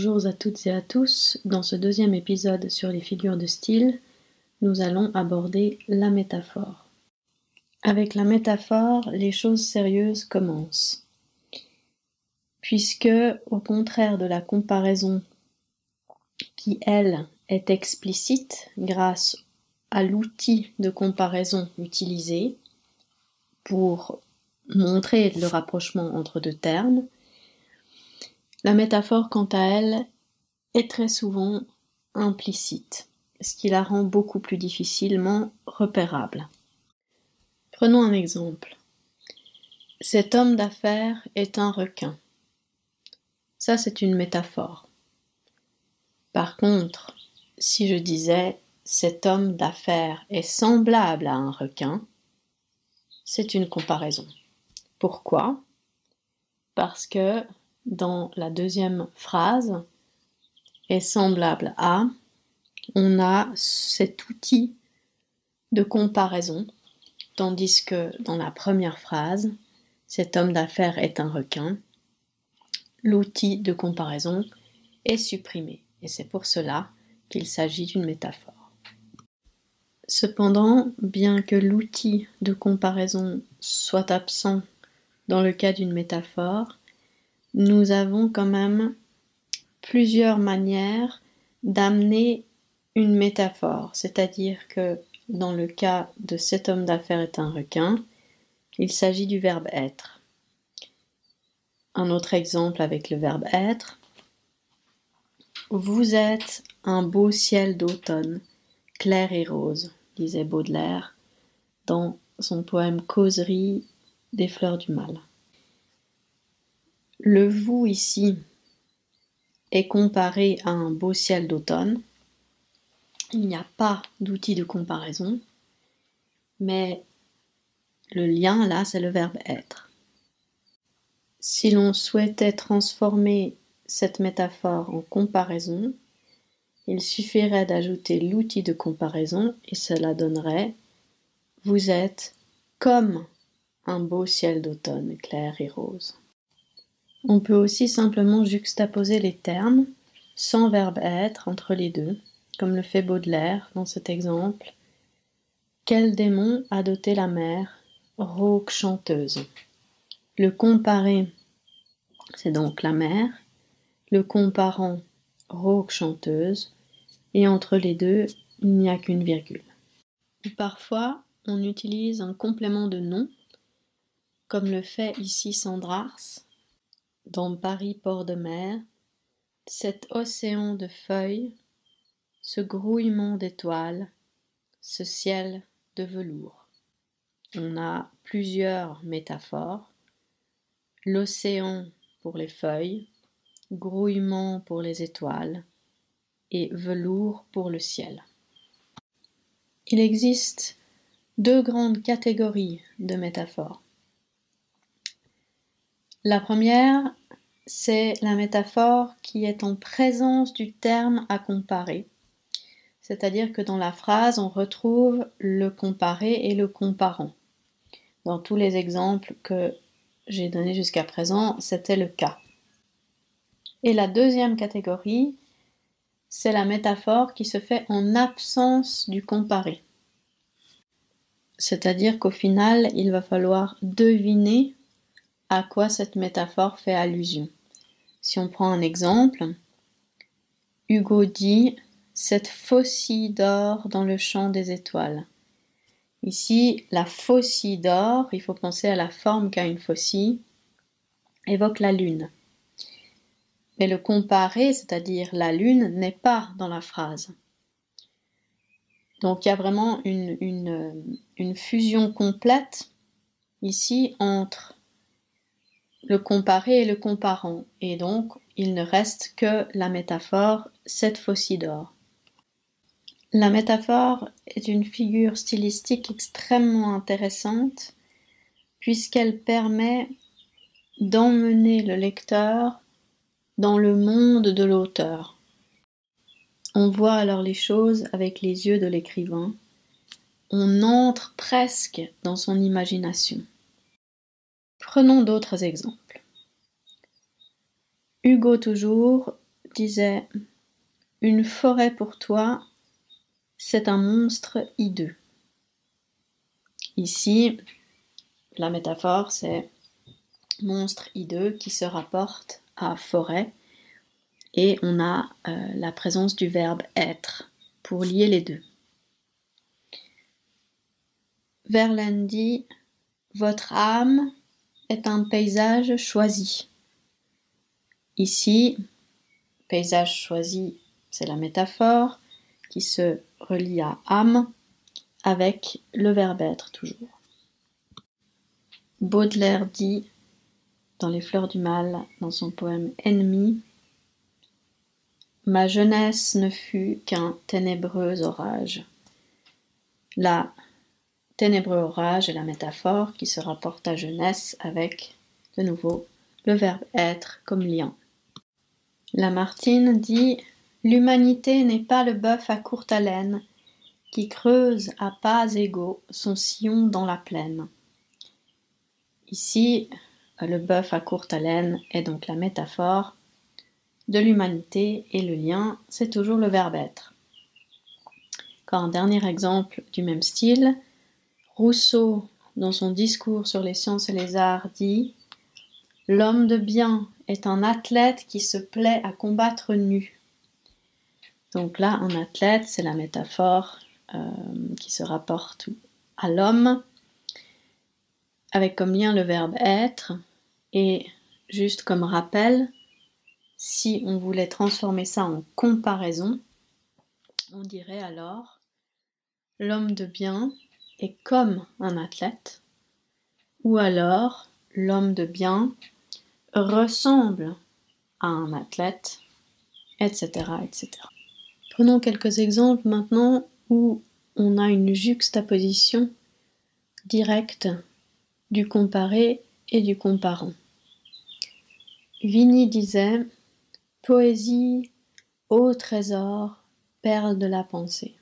Bonjour à toutes et à tous. Dans ce deuxième épisode sur les figures de style, nous allons aborder la métaphore. Avec la métaphore, les choses sérieuses commencent. Puisque, au contraire de la comparaison qui, elle, est explicite grâce à l'outil de comparaison utilisé pour montrer le rapprochement entre deux termes, la métaphore, quant à elle, est très souvent implicite, ce qui la rend beaucoup plus difficilement repérable. Prenons un exemple. Cet homme d'affaires est un requin. Ça, c'est une métaphore. Par contre, si je disais cet homme d'affaires est semblable à un requin, c'est une comparaison. Pourquoi? Parce que dans la deuxième phrase est semblable à, on a cet outil de comparaison, tandis que dans la première phrase, cet homme d'affaires est un requin, l'outil de comparaison est supprimé, et c'est pour cela qu'il s'agit d'une métaphore. Cependant, bien que l'outil de comparaison soit absent dans le cas d'une métaphore, nous avons quand même plusieurs manières d'amener une métaphore, c'est-à-dire que dans le cas de cet homme d'affaires est un requin, il s'agit du verbe être. Un autre exemple avec le verbe être. Vous êtes un beau ciel d'automne, clair et rose, disait Baudelaire dans son poème Causerie des fleurs du mal. Le vous ici est comparé à un beau ciel d'automne. Il n'y a pas d'outil de comparaison, mais le lien là, c'est le verbe être. Si l'on souhaitait transformer cette métaphore en comparaison, il suffirait d'ajouter l'outil de comparaison et cela donnerait Vous êtes comme un beau ciel d'automne clair et rose. On peut aussi simplement juxtaposer les termes, sans verbe être entre les deux, comme le fait Baudelaire dans cet exemple. Quel démon a doté la mer, rauque chanteuse? Le comparé, c'est donc la mer, le comparant, rauque chanteuse, et entre les deux, il n'y a qu'une virgule. Parfois, on utilise un complément de nom, comme le fait ici Sandrars, dans Paris port de mer, cet océan de feuilles, ce grouillement d'étoiles, ce ciel de velours. On a plusieurs métaphores. L'océan pour les feuilles, grouillement pour les étoiles et velours pour le ciel. Il existe deux grandes catégories de métaphores. La première c'est la métaphore qui est en présence du terme à comparer. C'est-à-dire que dans la phrase, on retrouve le comparé et le comparant. Dans tous les exemples que j'ai donnés jusqu'à présent, c'était le cas. Et la deuxième catégorie, c'est la métaphore qui se fait en absence du comparé. C'est-à-dire qu'au final, il va falloir deviner à quoi cette métaphore fait allusion. Si on prend un exemple, Hugo dit cette faucille d'or dans le champ des étoiles. Ici, la faucille d'or, il faut penser à la forme qu'a une faucille, évoque la lune. Mais le comparé, c'est-à-dire la lune, n'est pas dans la phrase. Donc il y a vraiment une, une fusion complète ici entre le comparé et le comparant, et donc il ne reste que la métaphore cette faucille d'or. La métaphore est une figure stylistique extrêmement intéressante puisqu'elle permet d'emmener le lecteur dans le monde de l'auteur. On voit alors les choses avec les yeux de l'écrivain, on entre presque dans son imagination. Prenons d'autres exemples. Hugo toujours disait Une forêt pour toi, c'est un monstre hideux. Ici, la métaphore, c'est monstre hideux qui se rapporte à forêt et on a euh, la présence du verbe être pour lier les deux. Verlaine dit Votre âme est un paysage choisi. Ici, paysage choisi, c'est la métaphore qui se relie à âme avec le verbe être toujours. Baudelaire dit dans Les Fleurs du Mal, dans son poème Ennemi, Ma jeunesse ne fut qu'un ténébreux orage. La ténébreux orage est la métaphore qui se rapporte à jeunesse avec, de nouveau, le verbe être comme lien. Lamartine dit L'humanité n'est pas le bœuf à courte haleine qui creuse à pas égaux son sillon dans la plaine. Ici, le bœuf à courte haleine est donc la métaphore de l'humanité et le lien, c'est toujours le verbe être. Encore un dernier exemple du même style, Rousseau, dans son discours sur les sciences et les arts, dit L'homme de bien est un athlète qui se plaît à combattre nu. Donc là, un athlète, c'est la métaphore euh, qui se rapporte à l'homme, avec comme lien le verbe être, et juste comme rappel, si on voulait transformer ça en comparaison, on dirait alors l'homme de bien est comme un athlète, ou alors l'homme de bien ressemble à un athlète, etc., etc. Prenons quelques exemples maintenant où on a une juxtaposition directe du comparé et du comparant. Vigny disait Poésie, ô trésor, perle de la pensée.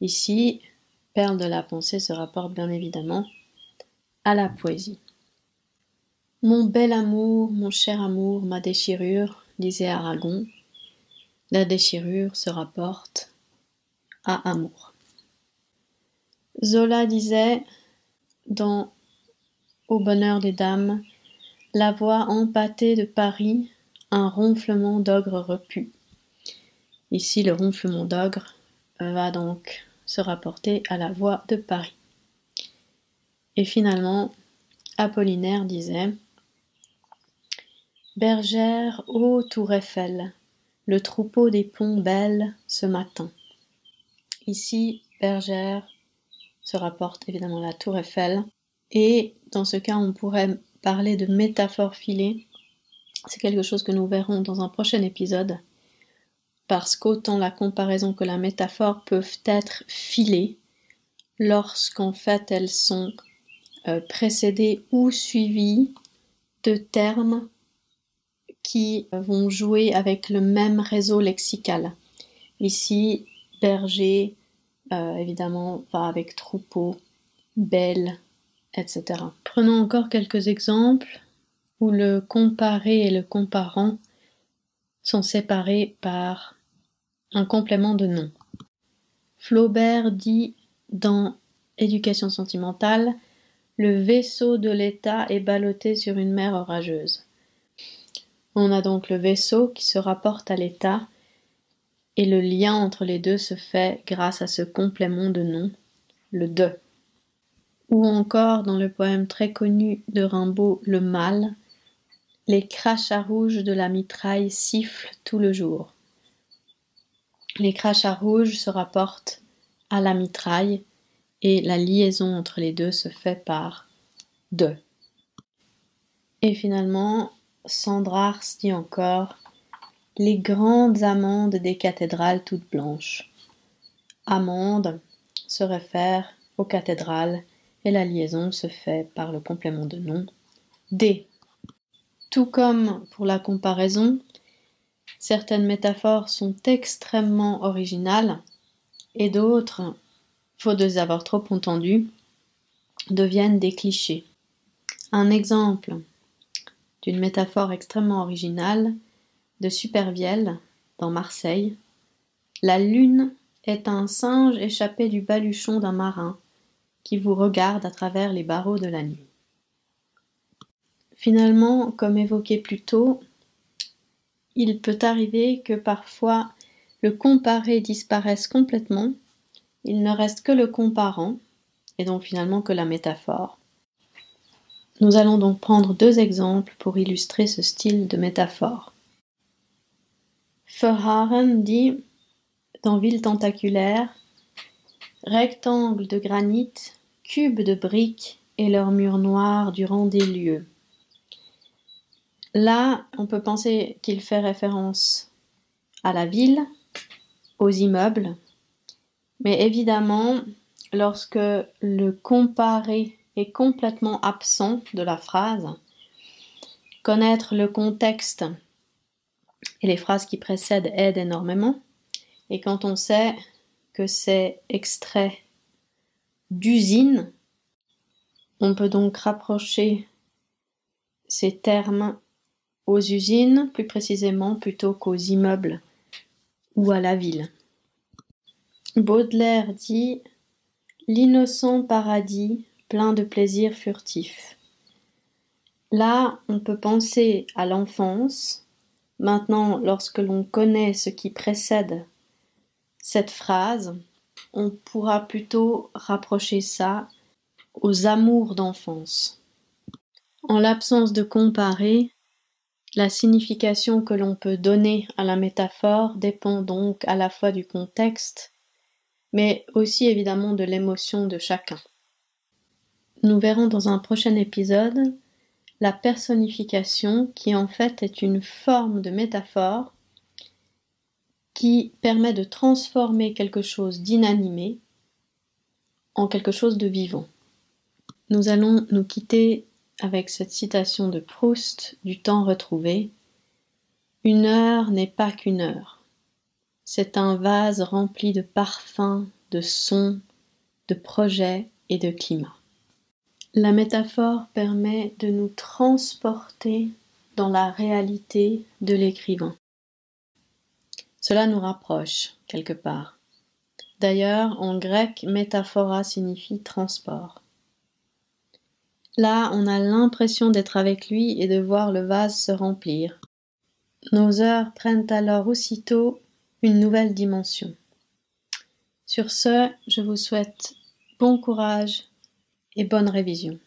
Ici, perle de la pensée se rapporte bien évidemment à la poésie. Mon bel amour, mon cher amour, ma déchirure, disait Aragon. La déchirure se rapporte à amour. Zola disait dans Au bonheur des dames, la voix empâtée de Paris un ronflement d'ogre repu. Ici, le ronflement d'ogre va donc se rapporter à la voix de Paris. Et finalement, Apollinaire disait Bergère, ô tour Eiffel, le troupeau des ponts belles ce matin. Ici, bergère se rapporte évidemment à la tour Eiffel. Et dans ce cas, on pourrait parler de métaphore filée c'est quelque chose que nous verrons dans un prochain épisode, parce qu'autant la comparaison que la métaphore peuvent être filées lorsqu'en fait elles sont euh, précédées ou suivies de termes qui vont jouer avec le même réseau lexical. Ici, berger, euh, évidemment, va avec troupeau, belle, etc. Prenons encore quelques exemples où le comparé et le comparant sont séparés par un complément de nom. Flaubert dit dans Éducation sentimentale Le vaisseau de l'État est ballotté sur une mer orageuse. On a donc le vaisseau qui se rapporte à l'État et le lien entre les deux se fait grâce à ce complément de nom, le de. Ou encore dans le poème très connu de Rimbaud Le Mal, les crachats rouges de la mitraille sifflent tout le jour. Les crachats rouges se rapportent à la mitraille et la liaison entre les deux se fait par de. Et finalement, Sandrars dit encore les grandes amandes des cathédrales toutes blanches. Amande se réfère aux cathédrales et la liaison se fait par le complément de nom des. Tout comme pour la comparaison, certaines métaphores sont extrêmement originales et d'autres, faute de les avoir trop entendues, deviennent des clichés. Un exemple d'une métaphore extrêmement originale de Supervielle, dans Marseille, la lune est un singe échappé du baluchon d'un marin qui vous regarde à travers les barreaux de la nuit. Finalement, comme évoqué plus tôt, il peut arriver que parfois le comparé disparaisse complètement, il ne reste que le comparant, et donc finalement que la métaphore. Nous allons donc prendre deux exemples pour illustrer ce style de métaphore. Verhaeren dit dans Ville tentaculaire, rectangle de granit, cube de briques et leurs murs noirs durant des lieux. Là, on peut penser qu'il fait référence à la ville, aux immeubles, mais évidemment, lorsque le comparé est complètement absent de la phrase, connaître le contexte et les phrases qui précèdent aident énormément. Et quand on sait que c'est extrait d'usine, on peut donc rapprocher ces termes aux usines, plus précisément plutôt qu'aux immeubles ou à la ville. Baudelaire dit L'innocent paradis plein de plaisirs furtifs. Là, on peut penser à l'enfance. Maintenant, lorsque l'on connaît ce qui précède cette phrase, on pourra plutôt rapprocher ça aux amours d'enfance. En l'absence de comparer, la signification que l'on peut donner à la métaphore dépend donc à la fois du contexte, mais aussi évidemment de l'émotion de chacun. Nous verrons dans un prochain épisode la personnification qui en fait est une forme de métaphore qui permet de transformer quelque chose d'inanimé en quelque chose de vivant. Nous allons nous quitter avec cette citation de Proust du temps retrouvé. Une heure n'est pas qu'une heure. C'est un vase rempli de parfums, de sons, de projets et de climats. La métaphore permet de nous transporter dans la réalité de l'écrivain. Cela nous rapproche quelque part. D'ailleurs, en grec, métaphora signifie transport. Là, on a l'impression d'être avec lui et de voir le vase se remplir. Nos heures prennent alors aussitôt une nouvelle dimension. Sur ce, je vous souhaite bon courage et bonne révision.